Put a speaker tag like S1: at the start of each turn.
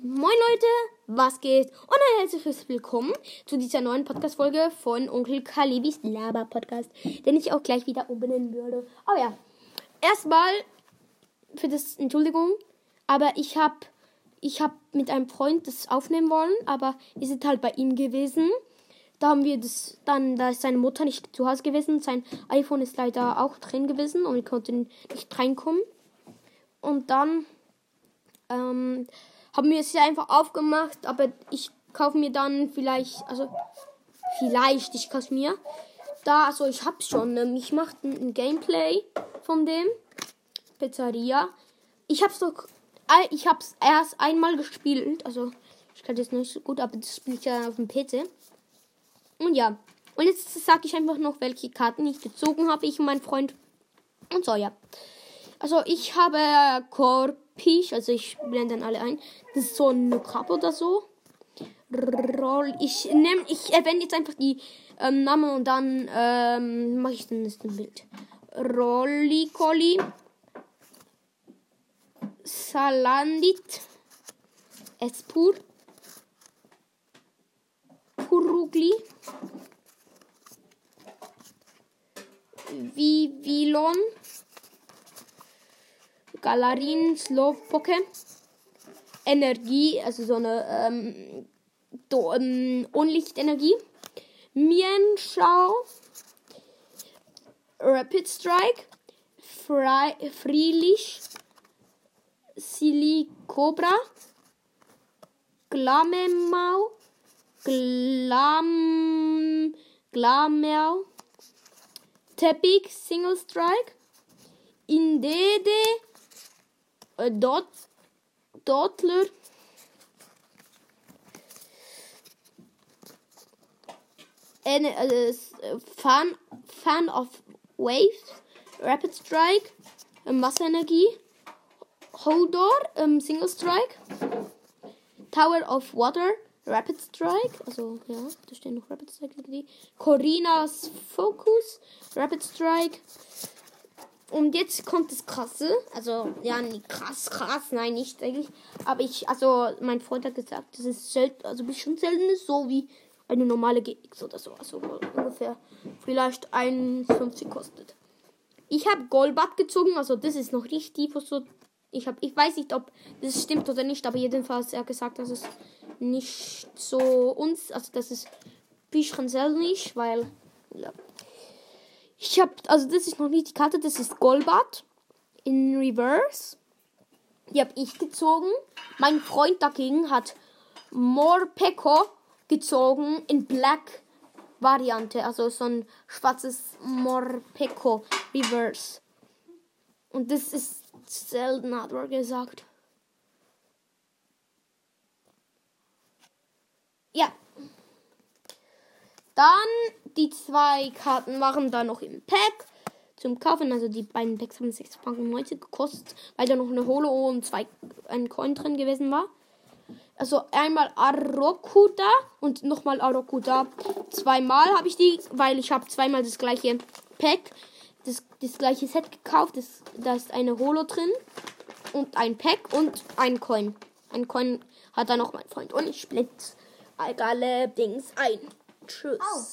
S1: Moin Leute, was geht? Und ein herzliches Willkommen zu dieser neuen Podcast-Folge von Onkel Kalibis Laber-Podcast, den ich auch gleich wieder umbenennen würde. Oh ja, erstmal für das Entschuldigung, aber ich habe ich hab mit einem Freund das aufnehmen wollen, aber wir sind halt bei ihm gewesen. Da haben wir das, dann, da ist seine Mutter nicht zu Hause gewesen, sein iPhone ist leider auch drin gewesen und wir konnten nicht reinkommen. Und dann, ähm, haben wir es ja einfach aufgemacht, aber ich kaufe mir dann vielleicht, also vielleicht, ich kaufe mir da, also ich hab's schon, ähm, ich mache ein, Gameplay von dem Pizzeria. Ich hab's doch, ich hab's erst einmal gespielt, also ich kann das nicht so gut, aber das spiele ich ja auf dem PC. Und ja, und jetzt sage ich einfach noch, welche Karten ich gezogen habe, ich und mein Freund. Und so, ja. Also ich habe Korb Peach, also ich blende dann alle ein. Das ist so ein Cup oder so. Roll. Ich nehme, ich erwähne jetzt einfach die ähm, Namen und dann ähm, mache ich dann das Bild. Rolli Colli. Salandit. Espur. Purugli. Vivilon. Galerin, Slowpoke, Energie, also so eine ähm, do, ähm, Unlichtenergie, Mienschau, Rapid Strike, Fry, Freelich, Silicobra, Glamemau, Glam, Teppich, Single Strike, Indede, äh, Dot, Dotler. Ein, äh, Fan, Fan of Waves, Rapid Strike, ähm, Wasserenergie, Holdor, ähm, Single Strike, Tower of Water, Rapid Strike, also ja, da steht noch Rapid Strike. Corinas Focus, Rapid Strike, und jetzt kommt das Krasse. Also, ja, nicht krass, krass, nein, nicht eigentlich. Aber ich, also, mein Freund hat gesagt, das ist selten, also bestimmt selten ist so wie eine normale GX oder so. Also ungefähr vielleicht 1,50 kostet. Ich habe Golbat gezogen, also das ist noch richtig so. Ich habe, ich weiß nicht, ob das stimmt oder nicht, aber jedenfalls er hat gesagt, dass es nicht so uns, also das ist bisschen selten nicht, weil ja. Ich habe, also das ist noch nicht die Karte, das ist Golbat in Reverse. Die habe ich gezogen. Mein Freund dagegen hat Morpeko gezogen in Black Variante, also so ein schwarzes Morpeko Reverse. Und das ist selten, hat er gesagt. Ja. Dann die zwei Karten waren da noch im Pack zum Kaufen. Also die beiden Packs haben 6,90 Franken gekostet, weil da noch eine Holo und zwei, ein Coin drin gewesen war. Also einmal Arokuda und nochmal Arokuda. Zweimal habe ich die, weil ich habe zweimal das gleiche Pack, das, das gleiche Set gekauft. Das, da ist eine Holo drin und ein Pack und ein Coin. Ein Coin hat da noch mein Freund. Und ich blitz alle Dings ein. truth. Oh.